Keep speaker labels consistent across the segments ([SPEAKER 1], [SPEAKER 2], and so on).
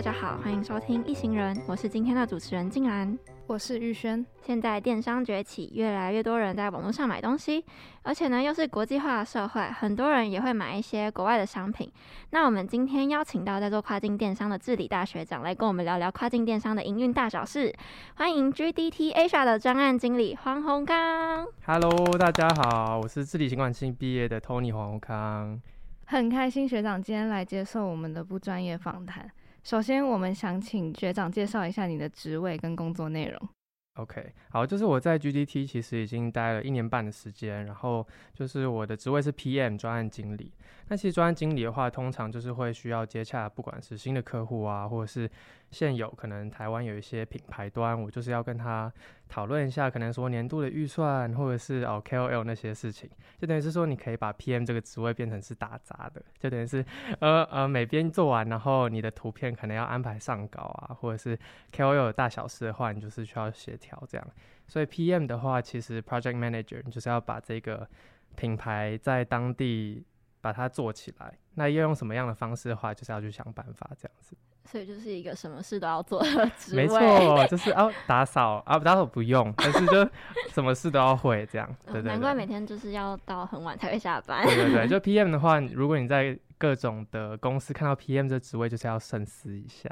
[SPEAKER 1] 大家好，欢迎收听一行人，我是今天的主持人静兰，
[SPEAKER 2] 我是玉轩。
[SPEAKER 1] 现在电商崛起，越来越多人在网络上买东西，而且呢又是国际化的社会，很多人也会买一些国外的商品。那我们今天邀请到在做跨境电商的治理大学长来跟我们聊聊跨境电商的营运大小事。欢迎 GDT Asia 的专案经理黄宏康。
[SPEAKER 3] Hello，大家好，我是治理行管系毕业的 Tony 黄宏康。
[SPEAKER 2] 很开心学长今天来接受我们的不专业访谈。首先，我们想请学长介绍一下你的职位跟工作内容。
[SPEAKER 3] OK，好，就是我在 GDT 其实已经待了一年半的时间，然后就是我的职位是 PM 专案经理。那其实专案经理的话，通常就是会需要接洽，不管是新的客户啊，或者是现有可能台湾有一些品牌端，我就是要跟他讨论一下，可能说年度的预算，或者是哦 KOL 那些事情，就等于是说你可以把 PM 这个职位变成是打杂的，就等于是呃呃每边做完，然后你的图片可能要安排上稿啊，或者是 KOL 的大小事的话，你就是需要协调这样。所以 PM 的话，其实 Project Manager 你就是要把这个品牌在当地。把它做起来，那要用什么样的方式的话，就是要去想办法这样子。
[SPEAKER 1] 所以就是一个什么事都要做的 职位。
[SPEAKER 3] 没错，就是要打扫啊，打扫不用，但是就什么事都要会这样。对对，对。
[SPEAKER 1] 难怪每天就是要到很晚才会下班。
[SPEAKER 3] 对对对，就 PM 的话，如果你在各种的公司看到 PM 这职位，就是要深思一下。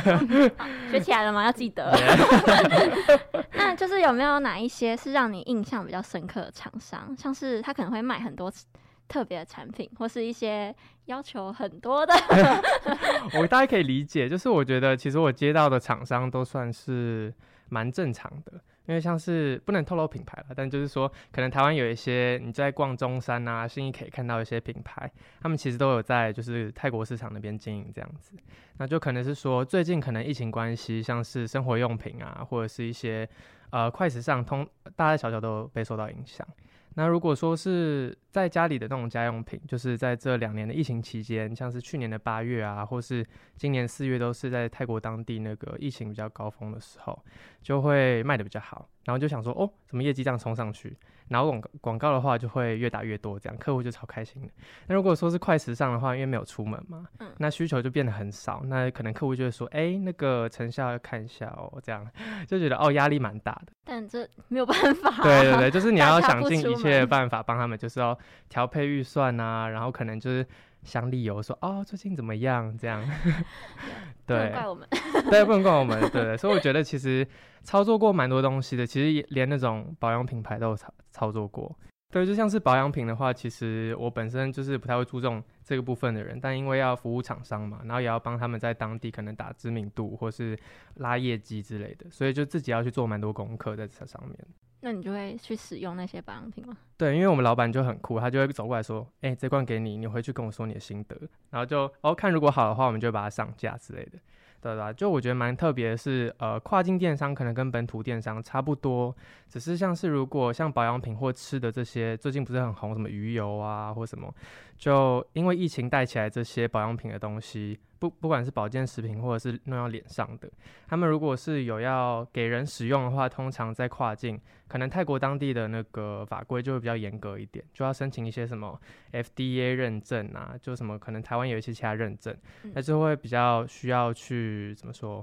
[SPEAKER 1] 学起来了吗？要记得。那就是有没有哪一些是让你印象比较深刻的厂商？像是他可能会卖很多。特别的产品，或是一些要求很多的
[SPEAKER 3] 我大概可以理解。就是我觉得，其实我接到的厂商都算是蛮正常的，因为像是不能透露品牌了，但就是说，可能台湾有一些你在逛中山啊、信义可以看到一些品牌，他们其实都有在就是泰国市场那边经营这样子。那就可能是说，最近可能疫情关系，像是生活用品啊，或者是一些呃快时尚通，大大小小都被受到影响。那如果说是在家里的那种家用品，就是在这两年的疫情期间，像是去年的八月啊，或是今年四月，都是在泰国当地那个疫情比较高峰的时候，就会卖的比较好。然后就想说，哦，怎么业绩这样冲上去？然后广广告的话就会越打越多，这样客户就超开心的。那如果说是快时尚的话，因为没有出门嘛，嗯，那需求就变得很少，那可能客户就会说，哎，那个成效要看一下哦，这样 就觉得哦压力蛮大的。
[SPEAKER 1] 但这没有办法啊。
[SPEAKER 3] 对对对，就是你要想尽一切的办法帮他们，就是要调配预算啊，然后可能就是。想理由说哦，最近怎么样？这样，对，
[SPEAKER 1] 不能怪我们，
[SPEAKER 3] 对，不能怪我们，对，对，所以我觉得其实操作过蛮多东西的，其实连那种保养品牌都有操操作过。对，就像是保养品的话，其实我本身就是不太会注重这个部分的人，但因为要服务厂商嘛，然后也要帮他们在当地可能打知名度或是拉业绩之类的，所以就自己要去做蛮多功课在这上面。
[SPEAKER 1] 那你就会去使用那些保养品吗？
[SPEAKER 3] 对，因为我们老板就很酷，他就会走过来说：“哎、这罐给你，你回去跟我说你的心得。”然后就哦，看如果好的话，我们就把它上架之类的。对吧？就我觉得蛮特别的是，呃，跨境电商可能跟本土电商差不多，只是像是如果像保养品或吃的这些，最近不是很红，什么鱼油啊或什么，就因为疫情带起来这些保养品的东西。不，不管是保健食品或者是弄到脸上的，他们如果是有要给人使用的话，通常在跨境，可能泰国当地的那个法规就会比较严格一点，就要申请一些什么 FDA 认证啊，就什么可能台湾有一些其他认证，那就会比较需要去怎么说，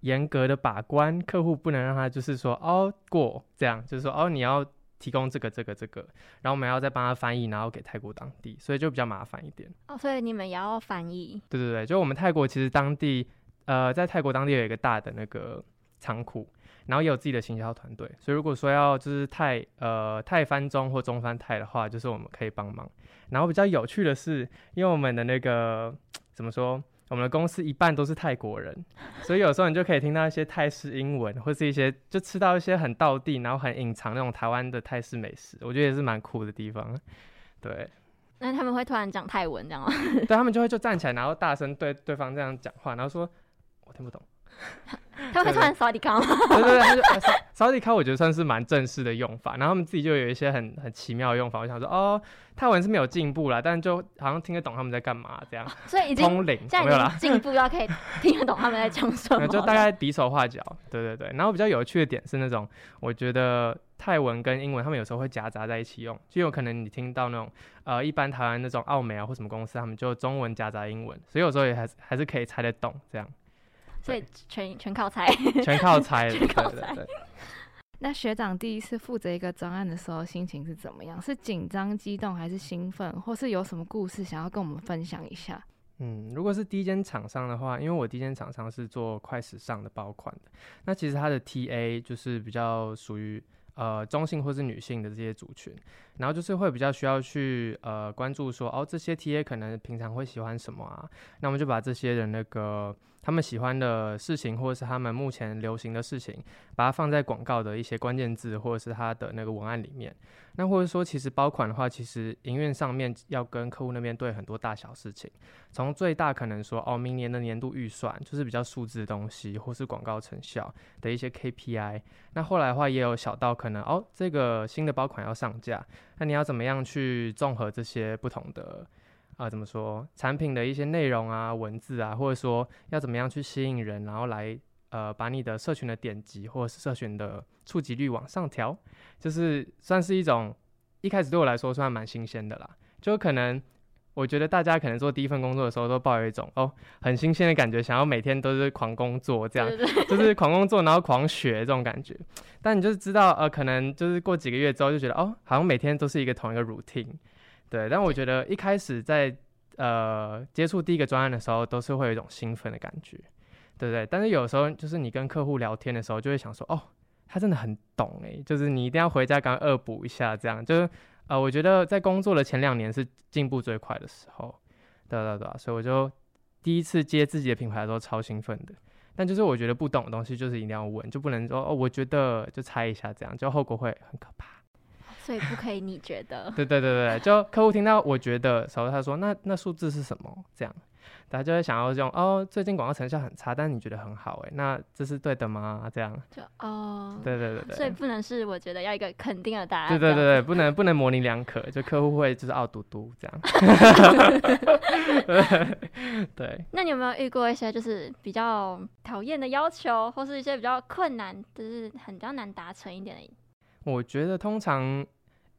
[SPEAKER 3] 严格的把关，客户不能让他就是说哦过这样，就是说哦你要。提供这个这个这个，然后我们要再帮他翻译，然后给泰国当地，所以就比较麻烦一点。
[SPEAKER 1] 哦，所以你们也要翻译？
[SPEAKER 3] 对对对，就我们泰国其实当地，呃，在泰国当地有一个大的那个仓库，然后也有自己的行销团队，所以如果说要就是泰呃泰翻中或中翻泰的话，就是我们可以帮忙。然后比较有趣的是，因为我们的那个怎么说？我们的公司一半都是泰国人，所以有时候你就可以听到一些泰式英文，或是一些就吃到一些很道地，然后很隐藏那种台湾的泰式美食，我觉得也是蛮酷的地方。对，
[SPEAKER 1] 那他们会突然讲泰文这样吗？
[SPEAKER 3] 对，他们就会就站起来，然后大声对对方这样讲话，然后说我听不懂，
[SPEAKER 1] 他会穿扫地卡吗？
[SPEAKER 3] 对对对，扫扫地卡我觉得算是蛮正式的用法，然后他们自己就有一些很很奇妙的用法。我想说，哦，泰文是没有进步啦，但就好像听得懂他们在干嘛这样。
[SPEAKER 1] 所以已经
[SPEAKER 3] 通
[SPEAKER 1] 灵，进步到可以听得懂他们在讲什么。
[SPEAKER 3] 就大概比手画脚，对对对。然后比较有趣的点是那种，我觉得泰文跟英文他们有时候会夹杂在一起用，就有可能你听到那种呃，一般台湾那种澳美啊或什么公司，他们就中文夹杂英文，所以有时候也还是还是可以猜得懂这样。
[SPEAKER 1] 所以全全靠猜，
[SPEAKER 3] 全靠猜，
[SPEAKER 1] 全靠猜。
[SPEAKER 2] 那学长第一次负责一个专案的时候，心情是怎么样？是紧张、激动，还是兴奋？或是有什么故事想要跟我们分享一下？
[SPEAKER 3] 嗯，如果是第一间厂商的话，因为我第一间厂商是做快时尚的包款的，那其实它的 TA 就是比较属于呃中性或是女性的这些族群，然后就是会比较需要去呃关注说，哦，这些 TA 可能平常会喜欢什么啊？那我们就把这些人那个。他们喜欢的事情，或者是他们目前流行的事情，把它放在广告的一些关键字，或者是它的那个文案里面。那或者说，其实包款的话，其实营运上面要跟客户那边对很多大小事情，从最大可能说哦，明年的年度预算就是比较数字的东西，或是广告成效的一些 KPI。那后来的话，也有小到可能哦，这个新的包款要上架，那你要怎么样去综合这些不同的。啊、怎么说？产品的一些内容啊、文字啊，或者说要怎么样去吸引人，然后来呃把你的社群的点击或者是社群的触及率往上调，就是算是一种一开始对我来说算蛮新鲜的啦。就可能我觉得大家可能做第一份工作的时候都抱有一种哦很新鲜的感觉，想要每天都是狂工作这样，就是狂工作然后狂学这种感觉。但你就是知道呃，可能就是过几个月之后就觉得哦，好像每天都是一个同一个 routine。对，但我觉得一开始在呃接触第一个专案的时候，都是会有一种兴奋的感觉，对不对？但是有时候就是你跟客户聊天的时候，就会想说，哦，他真的很懂诶，就是你一定要回家赶快恶补一下，这样就是呃，我觉得在工作的前两年是进步最快的时候，对对对，所以我就第一次接自己的品牌的时候超兴奋的。但就是我觉得不懂的东西，就是一定要问，就不能说哦，我觉得就猜一下这样，就后果会很可怕。
[SPEAKER 1] 所以不可以，你觉得？
[SPEAKER 3] 对对对对，就客户听到我觉得时候，他说那那数字是什么？这样，大家就会想要用哦，最近广告成效很差，但你觉得很好哎，那这是对的吗？这样就哦，对对对对，
[SPEAKER 1] 所以不能是我觉得要一个肯定的答案。
[SPEAKER 3] 对对对对，不能 不能模棱两可，就客户会就是傲嘟嘟这样。对 对。
[SPEAKER 1] 那你有没有遇过一些就是比较讨厌的要求，或是一些比较困难，就是很比较难达成一点的？
[SPEAKER 3] 我觉得通常。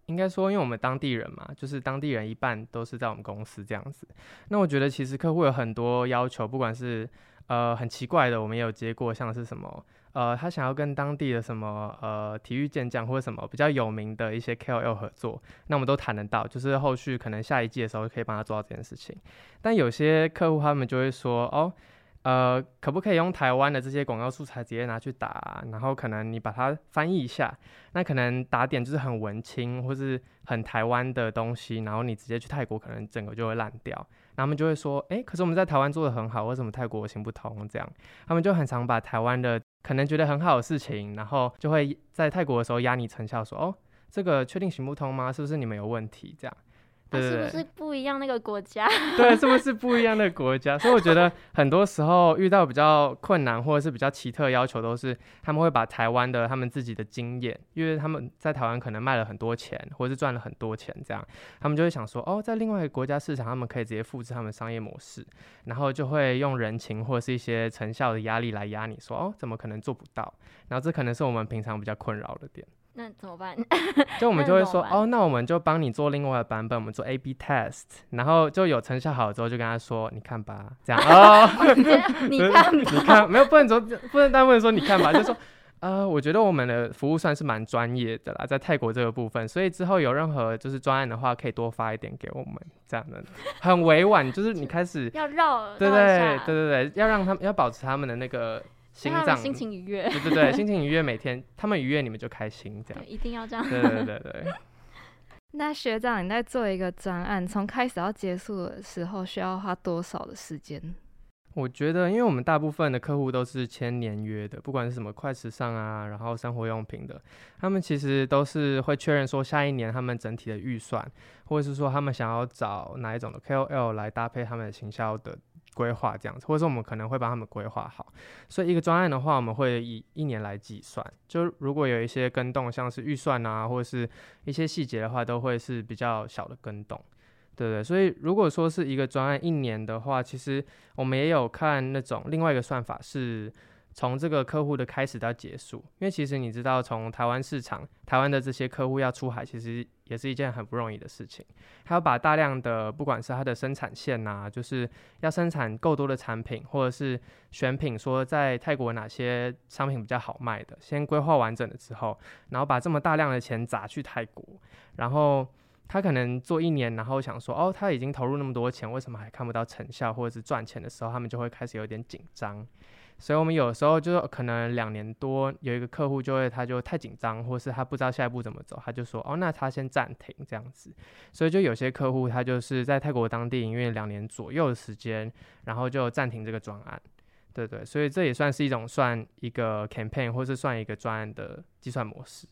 [SPEAKER 3] 应该说，因为我们当地人嘛，就是当地人一半都是在我们公司这样子。那我觉得其实客户有很多要求，不管是呃很奇怪的，我们也有接过，像是什么呃他想要跟当地的什么呃体育健将或者什么比较有名的一些 KOL 合作，那我们都谈得到，就是后续可能下一季的时候可以帮他做到这件事情。但有些客户他们就会说哦。呃，可不可以用台湾的这些广告素材直接拿去打？然后可能你把它翻译一下，那可能打点就是很文青或是很台湾的东西，然后你直接去泰国，可能整个就会烂掉。他们就会说，诶，可是我们在台湾做的很好，为什么泰国行不通？这样，他们就很常把台湾的可能觉得很好的事情，然后就会在泰国的时候压你成效，说，哦，这个确定行不通吗？是不是你们有问题？这样。对对对，
[SPEAKER 1] 是不是不一样那个国家？
[SPEAKER 3] 对，是不是不一样的国家？所以我觉得 很多时候遇到比较困难或者是比较奇特要求，都是他们会把台湾的他们自己的经验，因为他们在台湾可能卖了很多钱，或者是赚了很多钱，这样他们就会想说，哦，在另外一个国家市场，他们可以直接复制他们商业模式，然后就会用人情或者是一些成效的压力来压你，说，哦，怎么可能做不到？然后这可能是我们平常比较困扰的点。
[SPEAKER 1] 那怎么办？
[SPEAKER 3] 就我们就会说哦，那我们就帮你做另外的版本，我们做 A/B test，然后就有成效好之后，就跟他说，你看吧，这样 哦，
[SPEAKER 1] 你 看，
[SPEAKER 3] 你看，没有不能说不能单问说你看吧，就说呃，我觉得我们的服务算是蛮专业的啦，在泰国这个部分，所以之后有任何就是专案的话，可以多发一点给我们，这样的很委婉，就是你开始
[SPEAKER 1] 要绕，
[SPEAKER 3] 对对对对对，要让他们要保持他们的那个。心脏
[SPEAKER 1] 心情愉悦，
[SPEAKER 3] 对对对，心情愉悦，每天他们愉悦，你们就开心，这样
[SPEAKER 1] 一定要这样。
[SPEAKER 3] 对对对对。
[SPEAKER 2] 那学长，你在做一个专案，从开始到结束的时候，需要花多少的时间？
[SPEAKER 3] 我觉得，因为我们大部分的客户都是签年约的，不管是什么快时尚啊，然后生活用品的，他们其实都是会确认说下一年他们整体的预算，或者是说他们想要找哪一种的 KOL 来搭配他们的行销的。规划这样子，或者说我们可能会帮他们规划好。所以一个专案的话，我们会以一年来计算。就如果有一些更动，像是预算啊，或者是一些细节的话，都会是比较小的更动。对对，所以如果说是一个专案一年的话，其实我们也有看那种另外一个算法是。从这个客户的开始到结束，因为其实你知道，从台湾市场，台湾的这些客户要出海，其实也是一件很不容易的事情。还要把大量的，不管是它的生产线呐、就是要生产够多的产品，或者是选品，说在泰国哪些商品比较好卖的，先规划完整了之后，然后把这么大量的钱砸去泰国，然后他可能做一年，然后想说，哦，他已经投入那么多钱，为什么还看不到成效，或者是赚钱的时候，他们就会开始有点紧张。所以，我们有时候就可能两年多，有一个客户就会，他就太紧张，或是他不知道下一步怎么走，他就说，哦，那他先暂停这样子。所以，就有些客户他就是在泰国当地营运两年左右的时间，然后就暂停这个专案，对对。所以这也算是一种算一个 campaign，或是算一个专案的计算模式，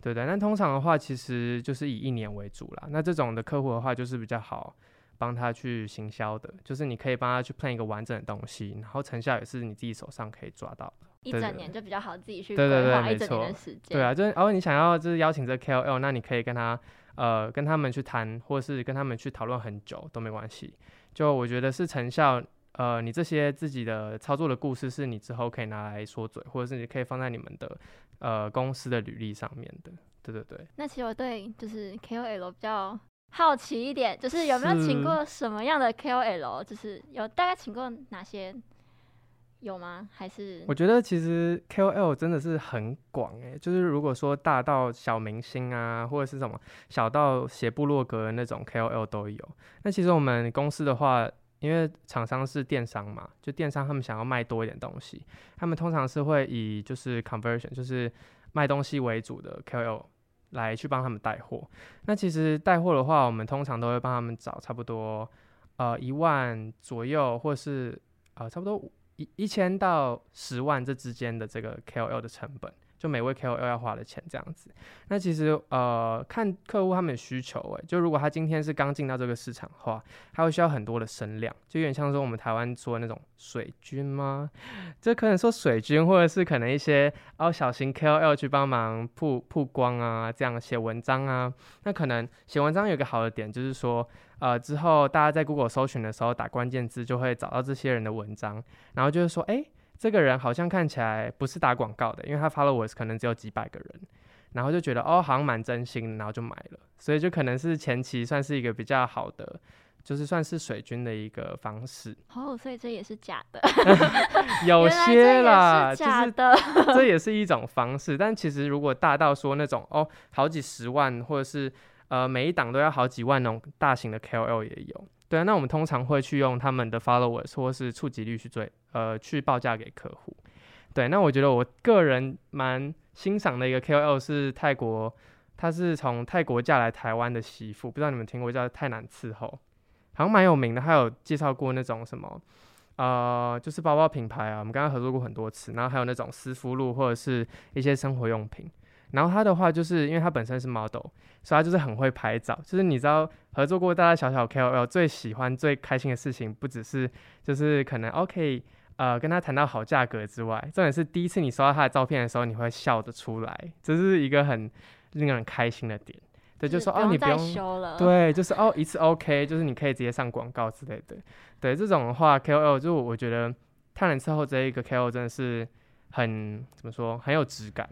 [SPEAKER 3] 对对。那通常的话，其实就是以一年为主啦。那这种的客户的话，就是比较好。帮他去行销的，就是你可以帮他去 plan 一个完整的东西，然后成效也是你自己手上可以抓到的。
[SPEAKER 1] 一整年就比较好自己去
[SPEAKER 3] 对对对，
[SPEAKER 1] 一整年的时间。
[SPEAKER 3] 对啊，就是哦，你想要就是邀请这 KOL，那你可以跟他呃跟他们去谈，或是跟他们去讨论很久都没关系。就我觉得是成效，呃，你这些自己的操作的故事是你之后可以拿来说嘴，或者是你可以放在你们的呃公司的履历上面的。对对对。
[SPEAKER 1] 那其实我对就是 KOL 比较。好奇一点，就是有没有请过什么样的 KOL？就是有大概请过哪些？有吗？还是？
[SPEAKER 3] 我觉得其实 KOL 真的是很广诶，就是如果说大到小明星啊，或者是什么小到写部落格的那种 KOL 都有。那其实我们公司的话，因为厂商是电商嘛，就电商他们想要卖多一点东西，他们通常是会以就是 conversion，就是卖东西为主的 KOL。来去帮他们带货，那其实带货的话，我们通常都会帮他们找差不多呃一万左右，或是呃差不多一一千到十万这之间的这个 KOL 的成本。就每位 KOL 要花的钱这样子，那其实呃看客户他们的需求诶，就如果他今天是刚进到这个市场的话，他会需要很多的声量，就有点像说我们台湾说的那种水军吗？这可能说水军，或者是可能一些哦小型 KOL 去帮忙曝曝光啊，这样写文章啊，那可能写文章有个好的点就是说，呃之后大家在 Google 搜寻的时候打关键字就会找到这些人的文章，然后就是说诶。这个人好像看起来不是打广告的，因为他 followers 可能只有几百个人，然后就觉得哦，好像蛮真心，然后就买了，所以就可能是前期算是一个比较好的，就是算是水军的一个方式。
[SPEAKER 1] 哦，所以这也是假的，
[SPEAKER 3] 有些啦，
[SPEAKER 1] 假的，
[SPEAKER 3] 就是 这也是一种方式。但其实如果大到说那种哦，好几十万，或者是呃每一档都要好几万那种大型的 KOL 也有。对啊，那我们通常会去用他们的 followers 或是触及率去追，呃，去报价给客户。对，那我觉得我个人蛮欣赏的一个 KOL 是泰国，他是从泰国嫁来台湾的媳妇，不知道你们听过叫泰南伺候，好像蛮有名的，还有介绍过那种什么，呃，就是包包品牌啊，我们刚刚合作过很多次，然后还有那种丝芙露或者是一些生活用品。然后他的话，就是因为他本身是 model，所以他就是很会拍照。就是你知道，合作过大大小小 KOL 最喜欢、最开心的事情，不只是就是可能 OK，呃，跟他谈到好价格之外，重点是第一次你收到他的照片的时候，你会笑得出来，这是一个很令人开心的点。对，就是说哦，你不用
[SPEAKER 1] 修了。
[SPEAKER 3] 对，就是哦，一次 OK，就是你可以直接上广告之类的。对，这种的话 KOL 就我觉得探人之后这一个 KOL 真的是很怎么说，很有质感。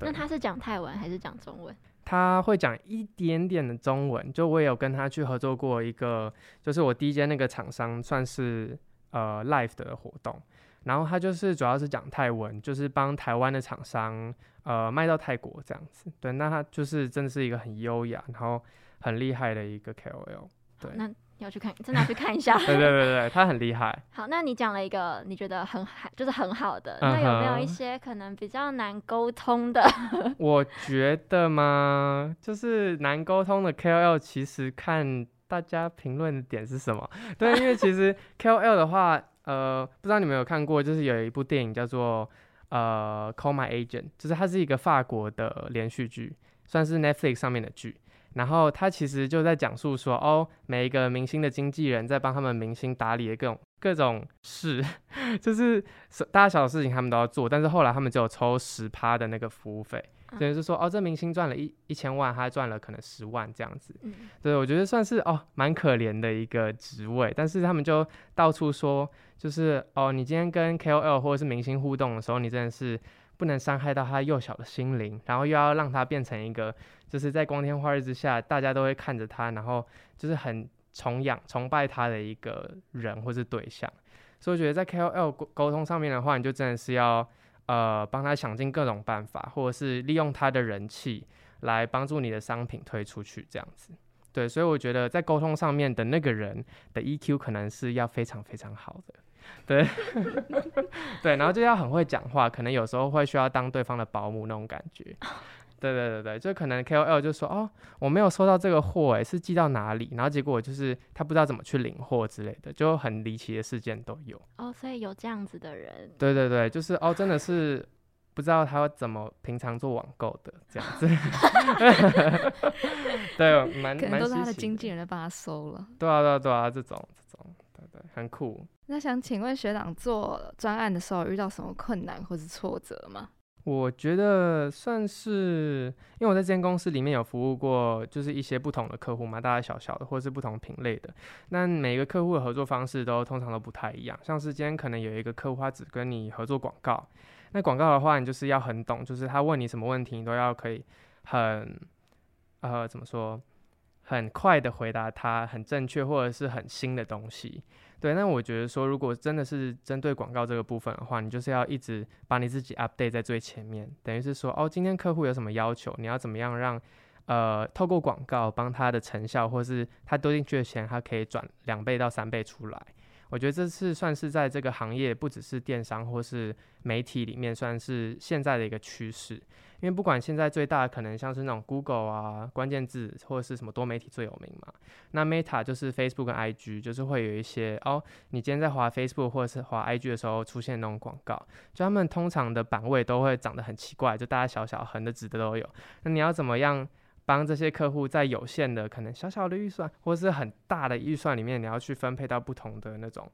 [SPEAKER 1] 那他是讲泰文还是讲中文？
[SPEAKER 3] 他会讲一点点的中文，就我也有跟他去合作过一个，就是我第一间那个厂商算是呃 live 的活动，然后他就是主要是讲泰文，就是帮台湾的厂商呃卖到泰国这样子。对，那他就是真的是一个很优雅，然后很厉害的一个 KOL。对，
[SPEAKER 1] 那。要去看，真的要去看一下。
[SPEAKER 3] 对对对对，他很厉害。
[SPEAKER 1] 好，那你讲了一个你觉得很好，就是很好的，那有没有一些可能比较难沟通的？
[SPEAKER 3] 我觉得嘛，就是难沟通的 KOL，其实看大家评论的点是什么。对，因为其实 KOL 的话，呃，不知道你们有看过，就是有一部电影叫做呃《Call My Agent》，就是它是一个法国的连续剧，算是 Netflix 上面的剧。然后他其实就在讲述说，哦，每一个明星的经纪人在帮他们明星打理的各种各种事，就是大大小事情他们都要做，但是后来他们只有抽十趴的那个服务费，等于是说，哦，这明星赚了一一千万，他赚了可能十万这样子。对，我觉得算是哦蛮可怜的一个职位，但是他们就到处说，就是哦，你今天跟 KOL 或者是明星互动的时候，你真的是。不能伤害到他幼小的心灵，然后又要让他变成一个，就是在光天化日之下，大家都会看着他，然后就是很崇仰、崇拜他的一个人或是对象。所以我觉得在 KOL 沟沟通上面的话，你就真的是要呃帮他想尽各种办法，或者是利用他的人气来帮助你的商品推出去，这样子。对，所以我觉得在沟通上面的那个人的 EQ 可能是要非常非常好的。对，对，然后就要很会讲话，可能有时候会需要当对方的保姆那种感觉。对对对对，就可能 KOL 就说哦，我没有收到这个货，哎，是寄到哪里？然后结果就是他不知道怎么去领货之类的，就很离奇的事件都有。
[SPEAKER 1] 哦，所以有这样子的人。
[SPEAKER 3] 对对对，就是哦，真的是不知道他怎么平常做网购的这样子。对，蛮蛮
[SPEAKER 2] 都是他的经纪人来帮他收了。
[SPEAKER 3] 对啊对啊对啊，这种这种，对对，很酷。
[SPEAKER 2] 那想请问学长做专案的时候遇到什么困难或是挫折吗？
[SPEAKER 3] 我觉得算是，因为我在这间公司里面有服务过，就是一些不同的客户嘛，大大小小的，或是不同品类的。那每个客户的合作方式都通常都不太一样。像是今天可能有一个客户，他只跟你合作广告，那广告的话，你就是要很懂，就是他问你什么问题，你都要可以很，呃，怎么说，很快的回答他，很正确或者是很新的东西。对，那我觉得说，如果真的是针对广告这个部分的话，你就是要一直把你自己 update 在最前面，等于是说，哦，今天客户有什么要求，你要怎么样让，呃，透过广告帮他的成效，或是他丢进去的钱，他可以转两倍到三倍出来。我觉得这次算是在这个行业，不只是电商或是媒体里面，算是现在的一个趋势。因为不管现在最大的可能像是那种 Google 啊，关键字或者是什么多媒体最有名嘛，那 Meta 就是 Facebook 跟 IG，就是会有一些哦，你今天在滑 Facebook 或者是滑 IG 的时候出现那种广告，就他们通常的版位都会长得很奇怪，就大大小小、横的、直的都有。那你要怎么样帮这些客户在有限的可能小小的预算，或是很大的预算里面，你要去分配到不同的那种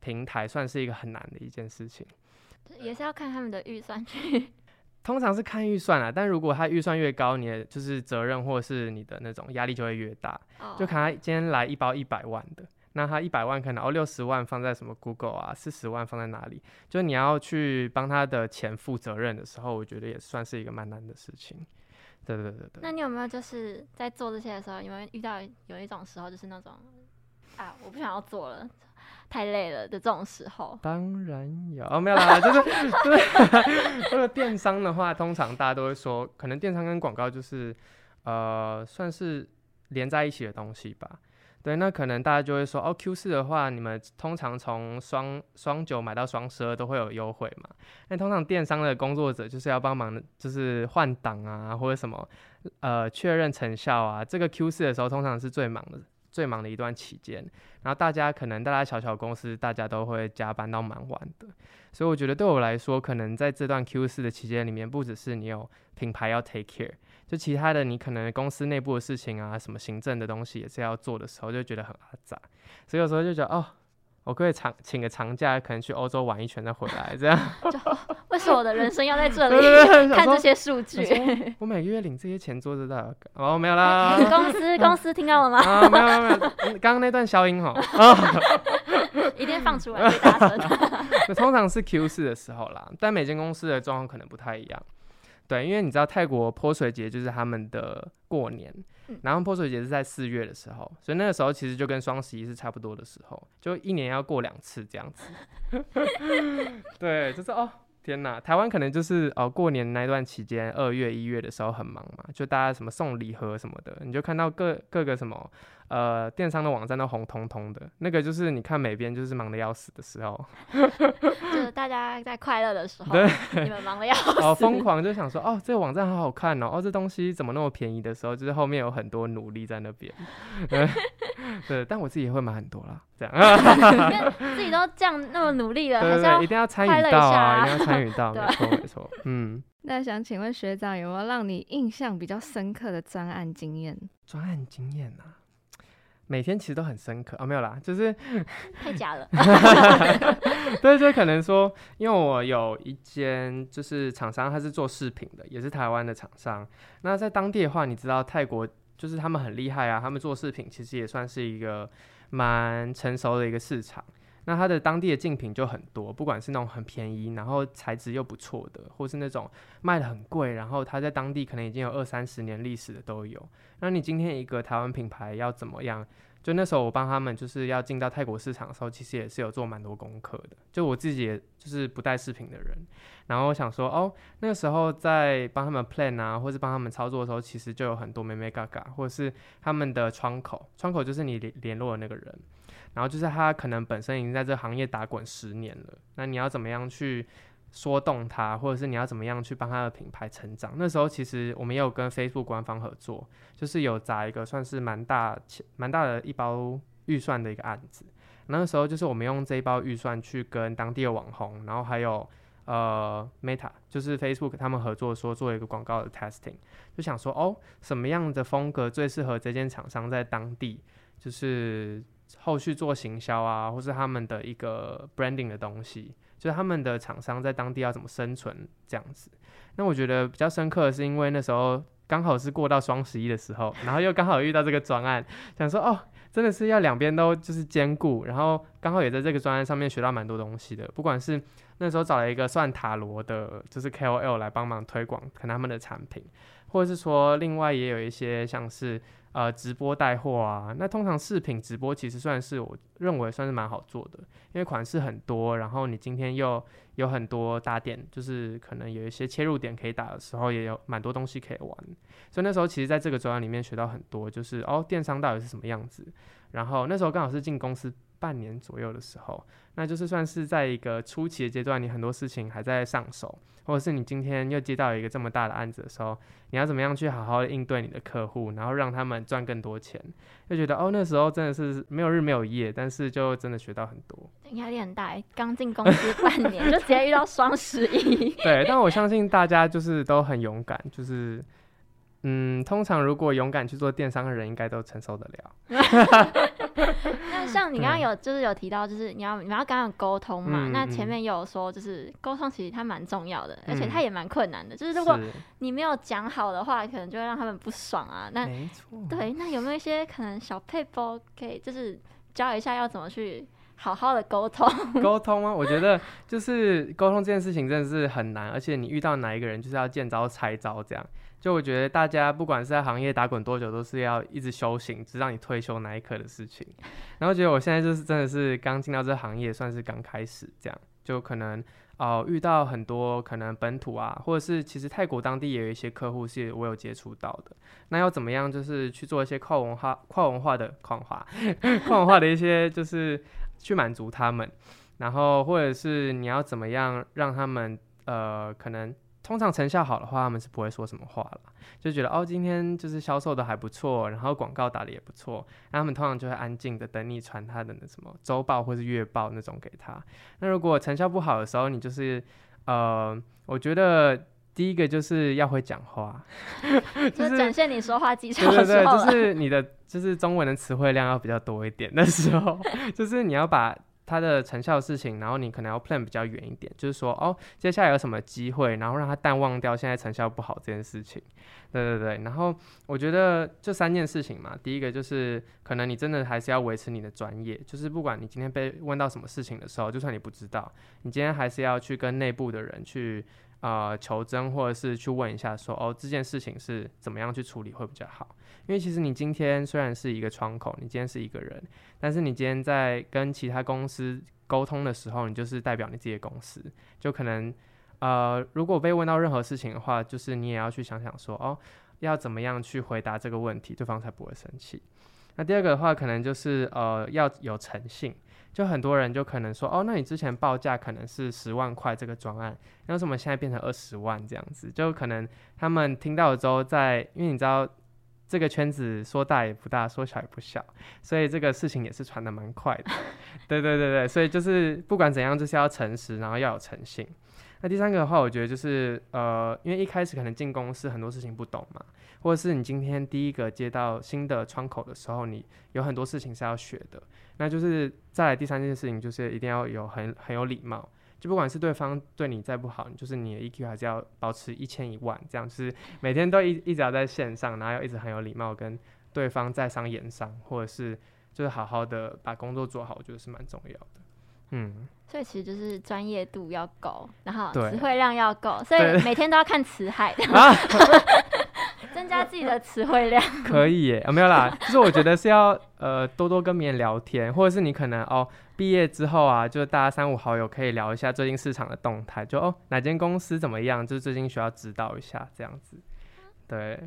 [SPEAKER 3] 平台，算是一个很难的一件事情。
[SPEAKER 1] 也是要看他们的预算去。
[SPEAKER 3] 通常是看预算啦，但如果他预算越高，你的就是责任或者是你的那种压力就会越大。Oh. 就看他今天来一包一百万的，那他一百万可能哦六十万放在什么 Google 啊，四十万放在哪里？就你要去帮他的钱负责任的时候，我觉得也算是一个蛮难的事情。对对对对对。
[SPEAKER 1] 那你有没有就是在做这些的时候，有没有遇到有一种时候就是那种啊，我不想要做了。太累了的这种时候，
[SPEAKER 3] 当然有哦，没有啦，就是就是这个电商的话，通常大家都会说，可能电商跟广告就是呃算是连在一起的东西吧。对，那可能大家就会说，哦，Q 四的话，你们通常从双双九买到双十二都会有优惠嘛？那通常电商的工作者就是要帮忙，就是换档啊，或者什么呃确认成效啊，这个 Q 四的时候通常是最忙的。最忙的一段期间，然后大家可能大家小小公司，大家都会加班到蛮晚的，所以我觉得对我来说，可能在这段 Q 四的期间里面，不只是你有品牌要 take care，就其他的你可能公司内部的事情啊，什么行政的东西也是要做的时候，就觉得很阿杂，所以有时候就觉得哦。我可以长请个长假，可能去欧洲玩一圈再回来，这样。
[SPEAKER 1] 就为什么我的人生要在这里看这些数据？
[SPEAKER 3] 我每个月领这些钱做得到？哦，没有啦。
[SPEAKER 1] 公司 公司听到了吗？
[SPEAKER 3] 啊，没有没有没有。刚刚那段消音哈。
[SPEAKER 1] 一定放出来，大声。
[SPEAKER 3] 通常是 Q 四的时候啦，但每间公司的状况可能不太一样。对，因为你知道泰国泼水节就是他们的过年。然后泼水节是在四月的时候，所以那个时候其实就跟双十一是差不多的时候，就一年要过两次这样子。对，就是哦，天哪，台湾可能就是哦，过年那段期间，二月一月的时候很忙嘛，就大家什么送礼盒什么的，你就看到各各个什么。呃，电商的网站都红彤彤的，那个就是你看美编就是忙得要死的时候，
[SPEAKER 1] 就是大家在快乐的时候，对，你们忙得要 死，
[SPEAKER 3] 好，疯狂就想说，哦，这个网站好好看哦，哦，这东西怎么那么便宜的时候，就是后面有很多努力在那边，对，对，但我自己也会买很多啦，这样，
[SPEAKER 1] 自己都这样那么努力了，
[SPEAKER 3] 对对对，一定要参与到啊，一定要参与到，没错没错，嗯。
[SPEAKER 2] 那想请问学长，有没有让你印象比较深刻的专案经验？
[SPEAKER 3] 专案经验啊，每天其实都很深刻啊，没有啦，就是
[SPEAKER 1] 太假了。
[SPEAKER 3] 对，就可能说，因为我有一间就是厂商，他是做饰品的，也是台湾的厂商。那在当地的话，你知道泰国就是他们很厉害啊，他们做饰品其实也算是一个蛮成熟的一个市场。那它的当地的竞品就很多，不管是那种很便宜，然后材质又不错的，或是那种卖的很贵，然后它在当地可能已经有二三十年历史的都有。那你今天一个台湾品牌要怎么样？就那时候我帮他们就是要进到泰国市场的时候，其实也是有做蛮多功课的。就我自己也就是不带饰品的人，然后我想说，哦，那个时候在帮他们 plan 啊，或是帮他们操作的时候，其实就有很多眉眉角角，或者是他们的窗口，窗口就是你联联络的那个人。然后就是他可能本身已经在这个行业打滚十年了，那你要怎么样去说动他，或者是你要怎么样去帮他的品牌成长？那时候其实我们也有跟 Facebook 官方合作，就是有砸一个算是蛮大、蛮大的一包预算的一个案子。那个时候就是我们用这一包预算去跟当地的网红，然后还有呃 Meta，就是 Facebook 他们合作说做一个广告的 testing，就想说哦，什么样的风格最适合这间厂商在当地，就是。后续做行销啊，或是他们的一个 branding 的东西，就是他们的厂商在当地要怎么生存这样子。那我觉得比较深刻的是，因为那时候刚好是过到双十一的时候，然后又刚好遇到这个专案，想说哦，真的是要两边都就是兼顾，然后刚好也在这个专案上面学到蛮多东西的。不管是那时候找了一个算塔罗的，就是 KOL 来帮忙推广可能他们的产品，或者是说另外也有一些像是。呃，直播带货啊，那通常饰品直播其实算是我认为算是蛮好做的，因为款式很多，然后你今天又有很多打点，就是可能有一些切入点可以打的时候，也有蛮多东西可以玩。所以那时候其实在这个专案里面学到很多，就是哦，电商到底是什么样子。然后那时候刚好是进公司半年左右的时候，那就是算是在一个初期的阶段，你很多事情还在上手。或者是你今天又接到一个这么大的案子的时候，你要怎么样去好好的应对你的客户，然后让他们赚更多钱？就觉得哦，那时候真的是没有日没有夜，但是就真的学到很多。
[SPEAKER 1] 压力很大，刚进公司半年就直接遇到双十一。
[SPEAKER 3] 对，但我相信大家就是都很勇敢，就是。嗯，通常如果勇敢去做电商的人，应该都承受得了。
[SPEAKER 1] 那像你刚刚有就是有提到，就是你要你要刚刚沟通嘛、嗯，那前面有说就是沟通其实它蛮重要的，嗯、而且它也蛮困难的。就是如果你没有讲好的话，可能就会让他们不爽啊。那没错，对，那有没有一些可能小配包可以就是教一下要怎么去好好的沟通？
[SPEAKER 3] 沟通吗？我觉得就是沟通这件事情真的是很难，而且你遇到哪一个人就是要见招拆招这样。就我觉得大家不管是在行业打滚多久，都是要一直修行，直到你退休那一刻的事情。然后觉得我现在就是真的是刚进到这行业，算是刚开始这样，就可能哦、遇到很多可能本土啊，或者是其实泰国当地也有一些客户是我有接触到的。那要怎么样就是去做一些跨文化、跨文化的跨化、跨文化的一些就是去满足他们，然后或者是你要怎么样让他们呃可能。通常成效好的话，他们是不会说什么话了，就觉得哦，今天就是销售的还不错，然后广告打的也不错，那他们通常就会安静的等你传他的那什么周报或是月报那种给他。那如果成效不好的时候，你就是呃，我觉得第一个就是要会讲话，
[SPEAKER 1] 就是展现你说话技巧的时候，
[SPEAKER 3] 对对对，就是你的就是中文的词汇量要比较多一点的时候，就是你要把。它的成效的事情，然后你可能要 plan 比较远一点，就是说哦，接下来有什么机会，然后让它淡忘掉现在成效不好这件事情。对对对，然后我觉得这三件事情嘛，第一个就是可能你真的还是要维持你的专业，就是不管你今天被问到什么事情的时候，就算你不知道，你今天还是要去跟内部的人去。呃，求证或者是去问一下说，说哦，这件事情是怎么样去处理会比较好？因为其实你今天虽然是一个窗口，你今天是一个人，但是你今天在跟其他公司沟通的时候，你就是代表你自己的公司，就可能呃，如果被问到任何事情的话，就是你也要去想想说，哦，要怎么样去回答这个问题，对方才不会生气。那第二个的话，可能就是呃，要有诚信。就很多人就可能说，哦，那你之前报价可能是十万块这个专案，那为什么现在变成二十万这样子？就可能他们听到了之后在，在因为你知道这个圈子说大也不大，说小也不小，所以这个事情也是传得蛮快的。对对对对，所以就是不管怎样，就是要诚实，然后要有诚信。那第三个的话，我觉得就是呃，因为一开始可能进公司很多事情不懂嘛，或者是你今天第一个接到新的窗口的时候，你有很多事情是要学的。那就是再来第三件事情，就是一定要有很很有礼貌。就不管是对方对你再不好，就是你的 EQ 还是要保持一千一万，这样就是每天都一一直要在线上，然后要一直很有礼貌跟对方在商言商，或者是就是好好的把工作做好，我觉得是蛮重要的。嗯，
[SPEAKER 1] 所以其实就是专业度要够，然后
[SPEAKER 3] 对
[SPEAKER 1] 词汇量要够，所以每天都要看辞海，增加自己的词汇量。
[SPEAKER 3] 可以耶，啊没有啦，就是我觉得是要呃多多跟别人聊天，或者是你可能哦毕业之后啊，就大家三五好友可以聊一下最近市场的动态，就哦哪间公司怎么样，就是最近需要指导一下这样子，对。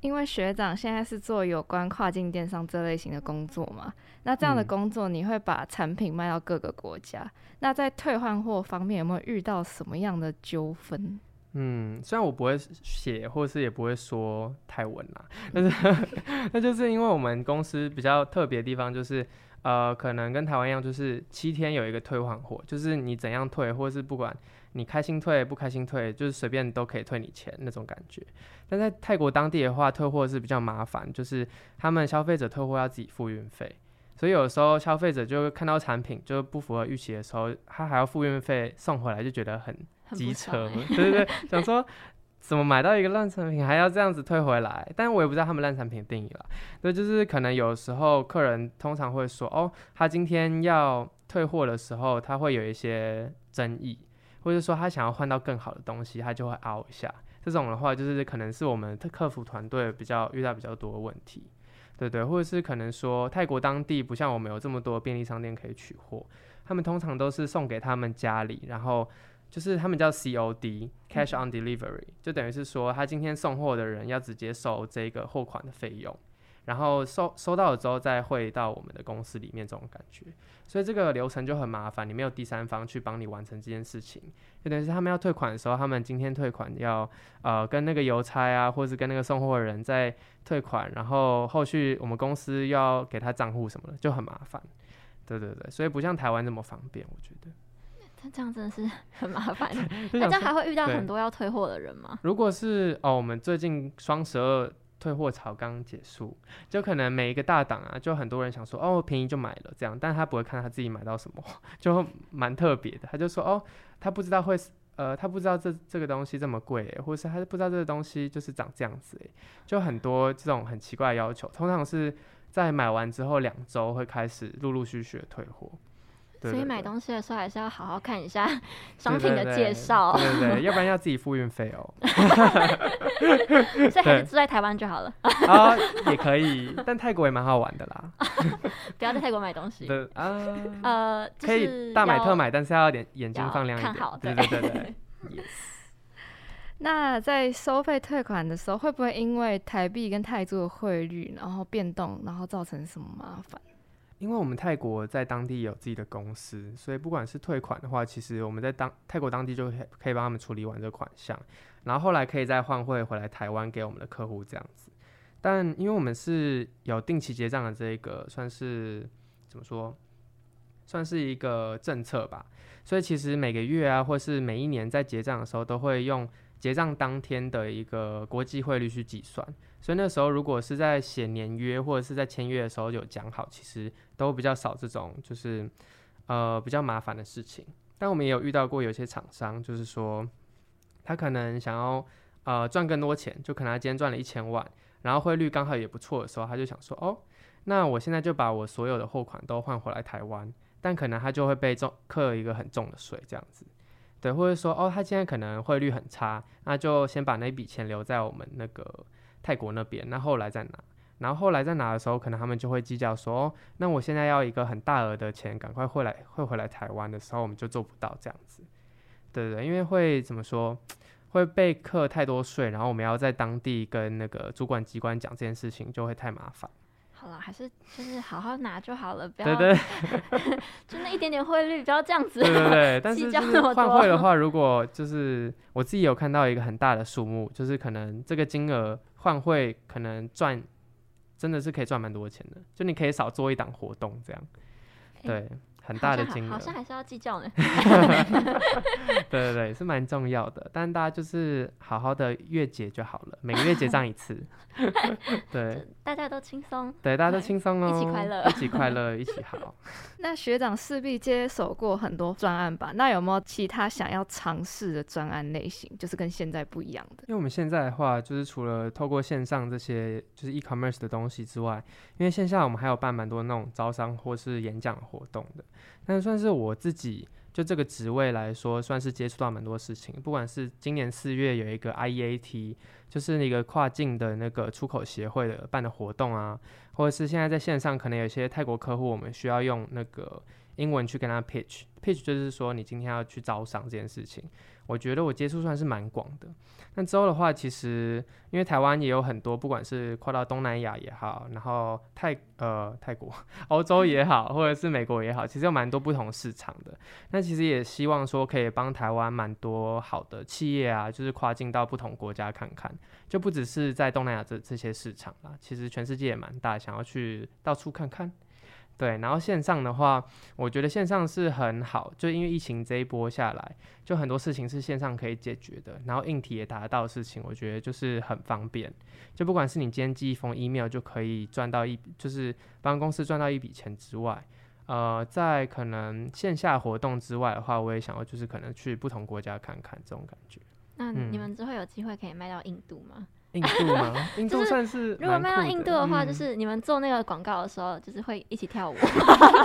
[SPEAKER 2] 因为学长现在是做有关跨境电商这类型的工作嘛，那这样的工作你会把产品卖到各个国家，嗯、那在退换货方面有没有遇到什么样的纠纷？
[SPEAKER 3] 嗯，虽然我不会写，或是也不会说泰文啦，但是 那就是因为我们公司比较特别的地方就是，呃，可能跟台湾一样，就是七天有一个退换货，就是你怎样退，或是不管。你开心退不开心退，就是随便都可以退你钱那种感觉。但在泰国当地的话，退货是比较麻烦，就是他们消费者退货要自己付运费，所以有时候消费者就看到产品就不符合预期的时候，他还要付运费送回来，就觉得很机车，欸、对对对，想说怎么买到一个烂产品还要这样子退回来？但我也不知道他们烂产品的定义了。对，就是可能有时候客人通常会说，哦，他今天要退货的时候，他会有一些争议。或者说他想要换到更好的东西，他就会凹一下。这种的话，就是可能是我们客服团队比较遇到比较多的问题，对对。或者是可能说泰国当地不像我们有这么多便利商店可以取货，他们通常都是送给他们家里，然后就是他们叫 COD（Cash on Delivery），就等于是说他今天送货的人要直接收这个货款的费用。然后收收到了之后再汇到我们的公司里面，这种感觉，所以这个流程就很麻烦，你没有第三方去帮你完成这件事情，就等于是他们要退款的时候，他们今天退款要呃跟那个邮差啊，或是跟那个送货的人再退款，然后后续我们公司要给他账户什么的，就很麻烦。对对对，所以不像台湾这么方便，我觉得。
[SPEAKER 1] 那这样真的是 很麻烦。那这样还会遇到很多要退货的人吗？
[SPEAKER 3] 如果是哦，我们最近双十二。退货潮刚结束，就可能每一个大档啊，就很多人想说哦，便宜就买了这样，但他不会看他自己买到什么，就蛮特别的。他就说哦，他不知道会呃，他不知道这这个东西这么贵，或者是他不知道这个东西就是长这样子诶，就很多这种很奇怪的要求，通常是在买完之后两周会开始陆陆续续的退货。对对对，
[SPEAKER 1] 所以买东西的时候还是要好好看一下 商品的介绍，
[SPEAKER 3] 对对对，要不然要自己付运费哦。
[SPEAKER 1] 所以还是住在台湾就好了。
[SPEAKER 3] 啊，也可以，但泰国也蛮好玩的啦。
[SPEAKER 1] 不要在泰国买东西。
[SPEAKER 3] 对啊，
[SPEAKER 1] 呃，
[SPEAKER 3] 可以大买特买，但是要点眼睛放亮一点。
[SPEAKER 1] 看好，
[SPEAKER 3] 对对对对。Yes。
[SPEAKER 2] 那在收费退款的时候，会不会因为台币跟泰铢的汇率然后变动，然后造成什么麻烦？
[SPEAKER 3] 因为我们泰国在当地有自己的公司，所以不管是退款的话，其实我们在当泰国当地就可以帮他们处理完这个款项，然后后来可以再换汇回来台湾给我们的客户这样子。但因为我们是有定期结账的这个，算是怎么说，算是一个政策吧，所以其实每个月啊，或是每一年在结账的时候，都会用结账当天的一个国际汇率去计算。所以那时候，如果是在写年约或者是在签约的时候有讲好，其实都比较少这种就是呃比较麻烦的事情。但我们也有遇到过有些厂商，就是说他可能想要呃赚更多钱，就可能他今天赚了一千万，然后汇率刚好也不错的时候，他就想说哦，那我现在就把我所有的货款都换回来台湾，但可能他就会被重课一个很重的税这样子。对，或者说哦，他现在可能汇率很差，那就先把那笔钱留在我们那个。泰国那边，那后来再拿，然后后来再拿的时候，可能他们就会计较说，哦，那我现在要一个很大额的钱，赶快汇来会回来台湾的时候，我们就做不到这样子，对对对，因为会怎么说，会被课太多税，然后我们要在当地跟那个主管机关讲这件事情，就会太麻烦。
[SPEAKER 1] 好了，还是就是好好拿就好了，不要
[SPEAKER 3] 对对，
[SPEAKER 1] 就那 一点点汇率，不要这样子。
[SPEAKER 3] 对对对，但是换汇的话，如果就是我自己有看到一个很大的数目，就是可能这个金额换汇可能赚，真的是可以赚蛮多钱的。就你可以少做一档活动这样，对，很大的金额，
[SPEAKER 1] 好像还是要计较呢。
[SPEAKER 3] 对对对，是蛮重要的，但大家就是好好的月结就好了，每个月结账一次。对，
[SPEAKER 1] 大家都轻松，
[SPEAKER 3] 对，大家都轻松哦，
[SPEAKER 1] 一起快乐，
[SPEAKER 3] 一起快乐，一起好。
[SPEAKER 2] 那学长势必接手过很多专案吧？那有没有其他想要尝试的专案类型，就是跟现在不一样的？
[SPEAKER 3] 因为我们现在的话，就是除了透过线上这些就是 e-commerce 的东西之外，因为线下我们还有办蛮多那种招商或是演讲活动的。但算是我自己就这个职位来说，算是接触到蛮多事情。不管是今年四月有一个 IEAT，就是那个跨境的那个出口协会的办的活动啊，或者是现在在线上可能有些泰国客户，我们需要用那个英文去跟他 pitch，pitch 就是说你今天要去招商这件事情。我觉得我接触算是蛮广的。那之后的话，其实因为台湾也有很多，不管是跨到东南亚也好，然后泰呃泰国、欧洲也好，或者是美国也好，其实有蛮多不同市场的。那其实也希望说可以帮台湾蛮多好的企业啊，就是跨境到不同国家看看，就不只是在东南亚这这些市场啦，其实全世界也蛮大，想要去到处看看。对，然后线上的话，我觉得线上是很好，就因为疫情这一波下来，就很多事情是线上可以解决的，然后硬体也达到的事情，我觉得就是很方便。就不管是你今天寄一封 email 就可以赚到一，就是帮公司赚到一笔钱之外，呃，在可能线下活动之外的话，我也想要就是可能去不同国家看看这种感觉。
[SPEAKER 1] 那你们之后有机会可以卖到印度吗？
[SPEAKER 3] 印度吗？印度算是
[SPEAKER 1] 如果卖到印度的话，就是你们做那个广告的时候，就是会一起跳舞。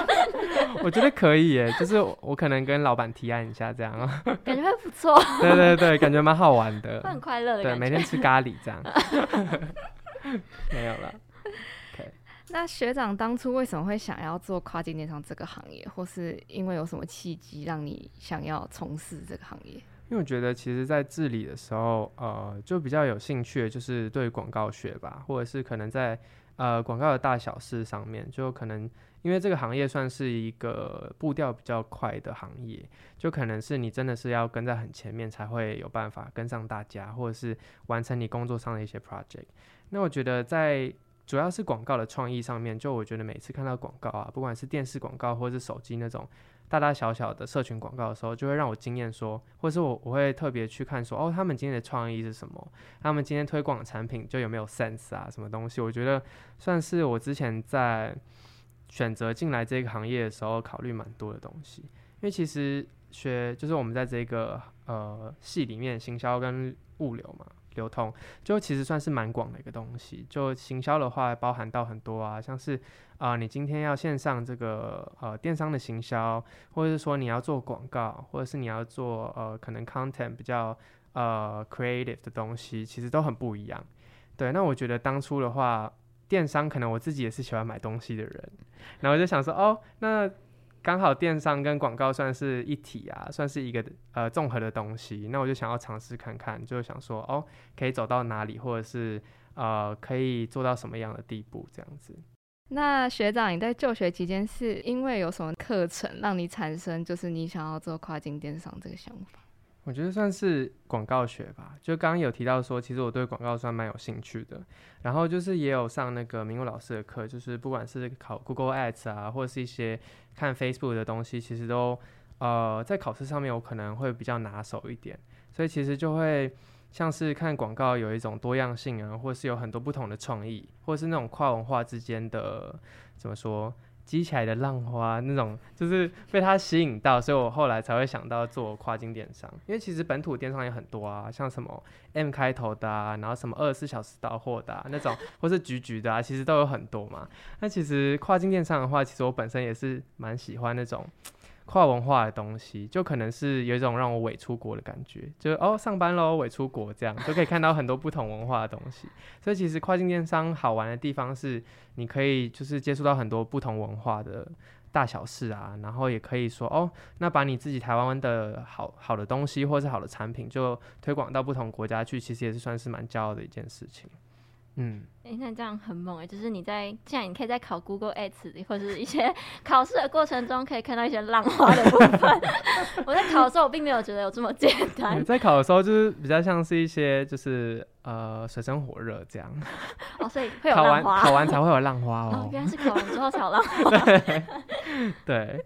[SPEAKER 3] 我觉得可以耶，就是我可能跟老板提案一下这样啊，
[SPEAKER 1] 感觉会不错。
[SPEAKER 3] 对对对，感觉蛮好玩的，
[SPEAKER 1] 会很快乐的。
[SPEAKER 3] 对，每天吃咖喱这样。没有了。Okay.
[SPEAKER 2] 那学长当初为什么会想要做跨境电商这个行业，或是因为有什么契机让你想要从事这个行业？
[SPEAKER 3] 因为我觉得，其实，在治理的时候，呃，就比较有兴趣的就是对广告学吧，或者是可能在呃广告的大小事上面，就可能因为这个行业算是一个步调比较快的行业，就可能是你真的是要跟在很前面，才会有办法跟上大家，或者是完成你工作上的一些 project。那我觉得，在主要是广告的创意上面，就我觉得每次看到广告啊，不管是电视广告或者是手机那种。大大小小的社群广告的时候，就会让我惊艳，说，或是我我会特别去看说，哦，他们今天的创意是什么？他们今天推广的产品就有没有 sense 啊？什么东西？我觉得算是我之前在选择进来这个行业的时候考虑蛮多的东西。因为其实学就是我们在这个呃系里面，行销跟物流嘛。流通就其实算是蛮广的一个东西，就行销的话包含到很多啊，像是啊、你今天要线上这个呃电商的行销，或者是说你要做广告，或者是你要做呃可能 content 比较呃 creative 的东西，其实都很不一样。对，那我觉得当初的话，电商可能我自己也是喜欢买东西的人，然后我就想说哦那。刚好电商跟广告算是一体啊，算是一个呃综合的东西。那我就想要尝试看看，就想说哦，可以走到哪里，或者是呃可以做到什么样的地步这样子。
[SPEAKER 2] 那学长，你在就学期间是因为有什么课程让你产生就是你想要做跨境电商这个想法？
[SPEAKER 3] 我觉得算是广告学吧，就刚刚有提到说，其实我对广告算蛮有兴趣的。然后就是也有上那个明武老师的课，就是不管是考 Google Ads 啊，或者是一些看 Facebook 的东西，其实都呃在考试上面我可能会比较拿手一点。所以其实就会像是看广告有一种多样性啊，或是有很多不同的创意，或是那种跨文化之间的怎么说？激起来的浪花那种，就是被它吸引到，所以我后来才会想到做跨境电商。因为其实本土电商也很多啊，像什么 M 开头的啊，然后什么二十四小时到货的啊，那种，或是橘橘的啊，其实都有很多嘛。那其实跨境电商的话，其实我本身也是蛮喜欢那种。跨文化的东西，就可能是有一种让我伪出国的感觉，就哦上班喽，伪出国这样，就可以看到很多不同文化的东西。所以其实跨境电商好玩的地方是，你可以就是接触到很多不同文化的大小事啊，然后也可以说哦，那把你自己台湾的好好的东西或是好的产品，就推广到不同国家去，其实也是算是蛮骄傲的一件事情。嗯，
[SPEAKER 1] 哎、欸，那这样很猛哎，就是你在既然你可以在考 Google Ads 或者是一些 考试的过程中，可以看到一些浪花的部分。我在考的时候，我并没有觉得有这么简单。
[SPEAKER 3] 在考的时候，就是比较像是一些就是呃水深火热这样。
[SPEAKER 1] 哦，所以会有浪花。
[SPEAKER 3] 考完考完才会有浪花哦。
[SPEAKER 1] 哦，原来是考完之后才有浪花。
[SPEAKER 3] 对。对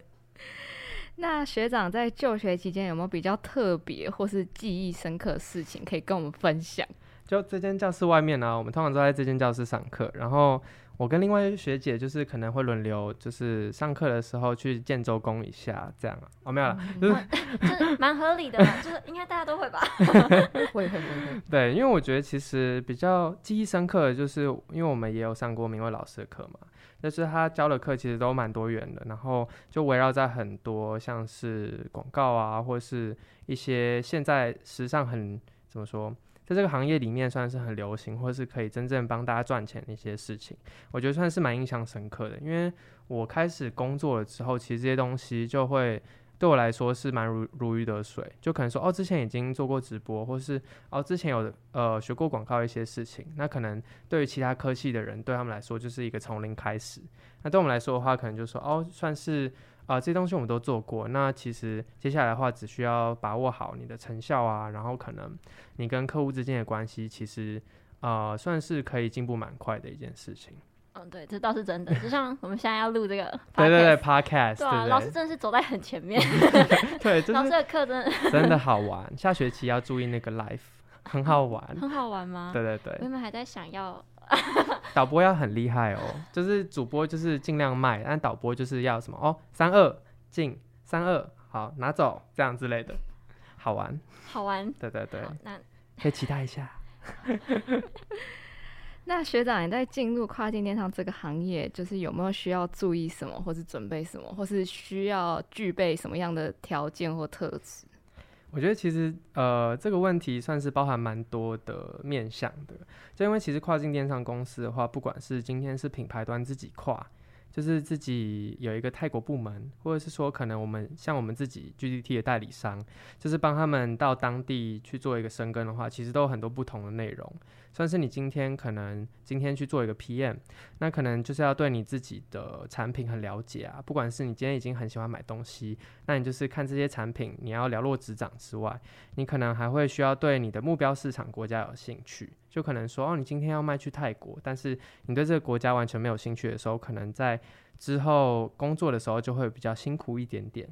[SPEAKER 2] 那学长在就学期间有没有比较特别或是记忆深刻的事情可以跟我们分享？
[SPEAKER 3] 就这间教室外面呢、啊，我们通常都在这间教室上课，然后我跟另外一位学姐就是可能会轮流，就是上课的时候去建周公一下，这样啊，哦没有了，嗯、就是
[SPEAKER 1] 就是蛮合理的，就是应该大家都会吧？
[SPEAKER 2] 会会会会。
[SPEAKER 3] 对，因为我觉得其实比较记忆深刻的就是，因为我们也有上过明慧老师的课嘛。就是他教的课其实都蛮多元的，然后就围绕在很多像是广告啊，或是一些现在时尚很怎么说，在这个行业里面算是很流行，或是可以真正帮大家赚钱的一些事情，我觉得算是蛮印象深刻的。因为我开始工作了之后，其实这些东西就会。对我来说是蛮如如鱼得水，就可能说哦，之前已经做过直播，或是哦之前有呃学过广告一些事情，那可能对于其他科系的人，对他们来说就是一个从零开始。那对我们来说的话，可能就说哦，算是啊、呃、这些东西我们都做过。那其实接下来的话，只需要把握好你的成效啊，然后可能你跟客户之间的关系，其实呃算是可以进步蛮快的一件事情。
[SPEAKER 1] 嗯，对，这倒是真的。就像我们现在要录这个，
[SPEAKER 3] 对对对，podcast，
[SPEAKER 1] 对啊，老师真的是走在很前面。
[SPEAKER 3] 对，
[SPEAKER 1] 老师的课真的
[SPEAKER 3] 真的好玩。下学期要注意那个 life，很好玩。
[SPEAKER 1] 很好玩吗？
[SPEAKER 3] 对对对。
[SPEAKER 1] 我们还在想要
[SPEAKER 3] 导播要很厉害哦，就是主播就是尽量卖，但导播就是要什么哦，三二进，三二好拿走，这样之类的，好玩。
[SPEAKER 1] 好玩。
[SPEAKER 3] 对对对。
[SPEAKER 1] 那
[SPEAKER 3] 可以期待一下。
[SPEAKER 2] 那学长，你在进入跨境电商这个行业，就是有没有需要注意什么，或是准备什么，或是需要具备什么样的条件或特质？
[SPEAKER 3] 我觉得其实呃这个问题算是包含蛮多的面向的，就因为其实跨境电商公司的话，不管是今天是品牌端自己跨。就是自己有一个泰国部门，或者是说可能我们像我们自己 GDT 的代理商，就是帮他们到当地去做一个深耕的话，其实都有很多不同的内容。算是你今天可能今天去做一个 PM，那可能就是要对你自己的产品很了解啊。不管是你今天已经很喜欢买东西，那你就是看这些产品，你要了若指掌之外，你可能还会需要对你的目标市场国家有兴趣。就可能说哦，你今天要卖去泰国，但是你对这个国家完全没有兴趣的时候，可能在之后工作的时候就会比较辛苦一点点。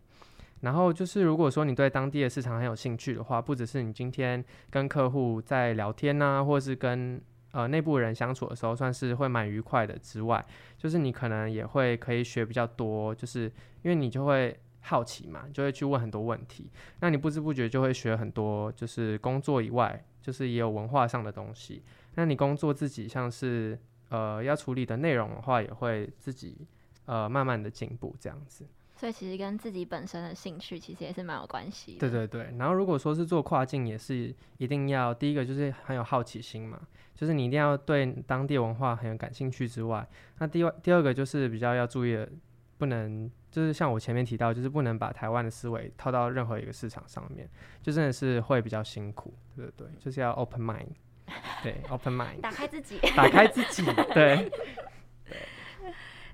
[SPEAKER 3] 然后就是如果说你对当地的市场很有兴趣的话，不只是你今天跟客户在聊天呐、啊，或是跟呃内部人相处的时候，算是会蛮愉快的之外，就是你可能也会可以学比较多，就是因为你就会好奇嘛，就会去问很多问题，那你不知不觉就会学很多，就是工作以外。就是也有文化上的东西，那你工作自己像是呃要处理的内容的话，也会自己呃慢慢的进步这样子。
[SPEAKER 1] 所以其实跟自己本身的兴趣其实也是蛮有关系的。
[SPEAKER 3] 对对对，然后如果说是做跨境，也是一定要第一个就是很有好奇心嘛，就是你一定要对当地文化很有感兴趣之外，那第二第二个就是比较要注意的，不能。就是像我前面提到，就是不能把台湾的思维套到任何一个市场上面，就真的是会比较辛苦，对不对？就是要 open mind，对，open mind，
[SPEAKER 1] 打开自己，
[SPEAKER 3] 打开自己，对。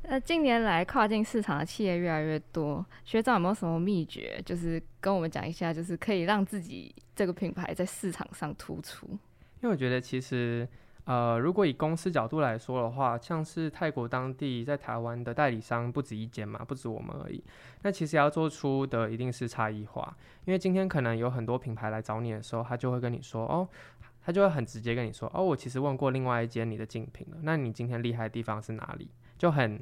[SPEAKER 2] 那 近年来跨境市场的企业越来越多，学长有没有什么秘诀？就是跟我们讲一下，就是可以让自己这个品牌在市场上突出。
[SPEAKER 3] 因为我觉得其实。呃，如果以公司角度来说的话，像是泰国当地在台湾的代理商不止一间嘛，不止我们而已。那其实要做出的一定是差异化，因为今天可能有很多品牌来找你的时候，他就会跟你说，哦，他就会很直接跟你说，哦，我其实问过另外一间你的竞品了，那你今天厉害的地方是哪里？就很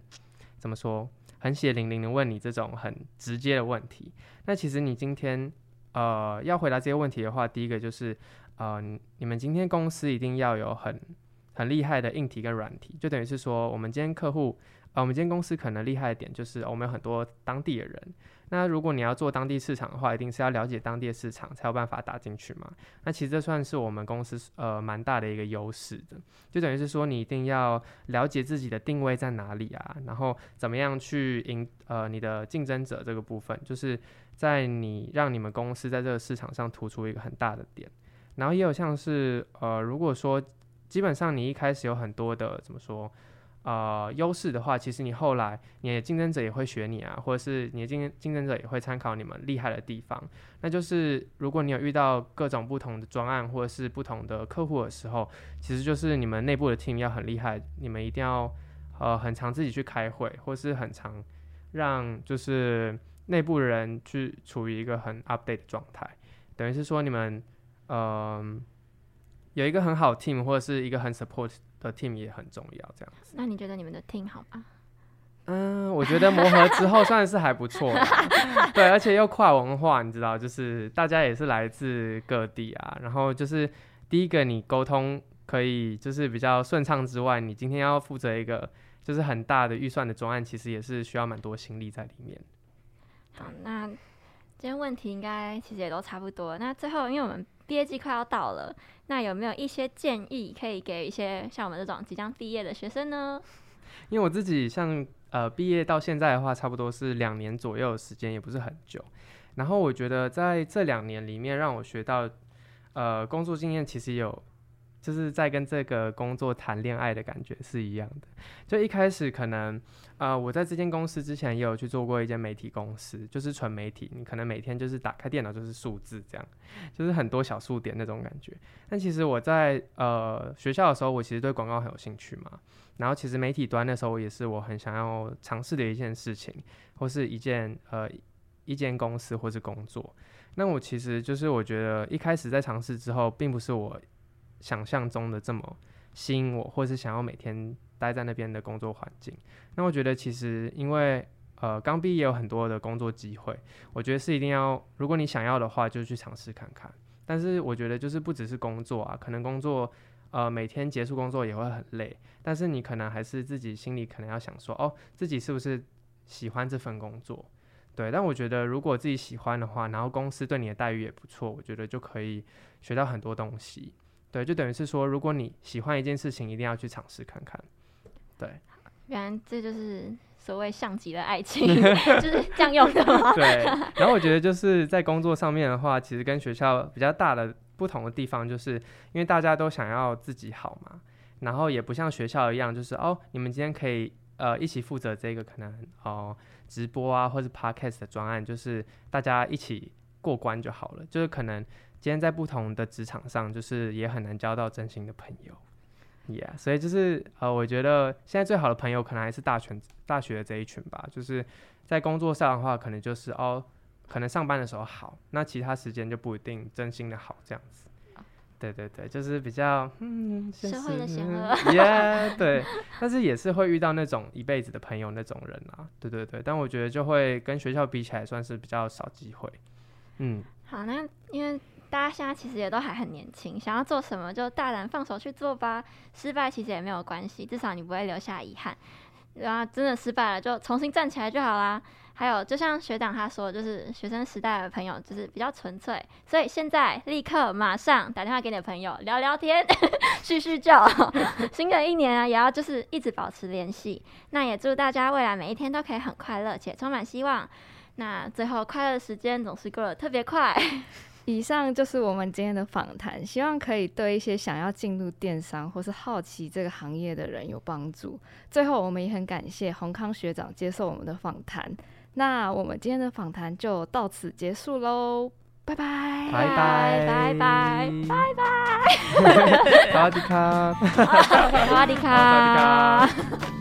[SPEAKER 3] 怎么说，很血淋淋的问你这种很直接的问题。那其实你今天呃要回答这些问题的话，第一个就是。呃，你们今天公司一定要有很很厉害的硬体跟软体，就等于是说，我们今天客户，呃，我们今天公司可能厉害的点就是我们有很多当地的人。那如果你要做当地市场的话，一定是要了解当地的市场才有办法打进去嘛。那其实这算是我们公司呃蛮大的一个优势的，就等于是说你一定要了解自己的定位在哪里啊，然后怎么样去赢呃你的竞争者这个部分，就是在你让你们公司在这个市场上突出一个很大的点。然后也有像是呃，如果说基本上你一开始有很多的怎么说呃优势的话，其实你后来你的竞争者也会学你啊，或者是你的竞竞争者也会参考你们厉害的地方。那就是如果你有遇到各种不同的专案或者是不同的客户的时候，其实就是你们内部的 team 要很厉害，你们一定要呃很常自己去开会，或是很常让就是内部人去处于一个很 update 的状态，等于是说你们、呃、有一个很好 team 或者是一个很 support 的 team 也很重要，这样子。
[SPEAKER 1] 那你觉得你们的 team 好吗？
[SPEAKER 3] 嗯，我觉得磨合之后算是还不错，对，而且又跨文化，你知道，就是大家也是来自各地啊，然后就是第一个你沟通可以就是比较顺畅之外，你今天要负责一个就是很大的预算的专案，其实也是需要蛮多心力在里面。
[SPEAKER 1] 好，那今天问题应该其实也都差不多。那最后，因为我们毕业季快要到了，那有没有一些建议可以给一些像我们这种即将毕业的学生呢？
[SPEAKER 3] 因为我自己像。呃，毕业到现在的话，差不多是两年左右的时间，也不是很久。然后我觉得在这两年里面，让我学到，呃，工作经验其实有，就是在跟这个工作谈恋爱的感觉是一样的。就一开始可能，呃，我在这间公司之前也有去做过一间媒体公司，就是纯媒体，你可能每天就是打开电脑就是数字这样，就是很多小数点那种感觉。但其实我在呃学校的时候，我其实对广告很有兴趣嘛。然后其实媒体端的时候也是我很想要尝试的一件事情，或是一件呃一间公司或是工作。那我其实就是我觉得一开始在尝试之后，并不是我想象中的这么吸引我，或是想要每天待在那边的工作环境。那我觉得其实因为呃刚毕业有很多的工作机会，我觉得是一定要，如果你想要的话，就去尝试看看。但是我觉得就是不只是工作啊，可能工作。呃，每天结束工作也会很累，但是你可能还是自己心里可能要想说，哦，自己是不是喜欢这份工作？对，但我觉得如果自己喜欢的话，然后公司对你的待遇也不错，我觉得就可以学到很多东西。对，就等于是说，如果你喜欢一件事情，一定要去尝试看看。对，
[SPEAKER 1] 原来这就是所谓像极了爱 情，就是这样用的吗？
[SPEAKER 3] 对。然后我觉得就是在工作上面的话，其实跟学校比较大的。不同的地方就是因为大家都想要自己好嘛，然后也不像学校一样，就是哦，你们今天可以呃一起负责这个可能哦直播啊，或是 podcast 的专案，就是大家一起过关就好了。就是可能今天在不同的职场上，就是也很难交到真心的朋友，Yeah，所以就是呃，我觉得现在最好的朋友可能还是大学大学的这一群吧。就是在工作上的话，可能就是哦。可能上班的时候好，那其他时间就不一定真心的好这样子。对对对，就是比较嗯，
[SPEAKER 1] 社会的险恶。
[SPEAKER 3] Yeah，对，但是也是会遇到那种一辈子的朋友那种人啊。对对对，但我觉得就会跟学校比起来，算是比较少机会。嗯，
[SPEAKER 1] 好，那因为大家现在其实也都还很年轻，想要做什么就大胆放手去做吧。失败其实也没有关系，至少你不会留下遗憾。然后真的失败了，就重新站起来就好啦。还有，就像学长他说，就是学生时代的朋友就是比较纯粹，所以现在立刻马上打电话给你的朋友聊聊天，叙叙旧。新的一年啊，也要就是一直保持联系。那也祝大家未来每一天都可以很快乐且充满希望。那最后，快乐的时间总是过得特别快。
[SPEAKER 2] 以上就是我们今天的访谈，希望可以对一些想要进入电商或是好奇这个行业的人有帮助。最后，我们也很感谢洪康学长接受我们的访谈。那我们今天的访谈就到此结束喽，拜拜，
[SPEAKER 3] 拜拜，
[SPEAKER 1] 拜拜，拜拜。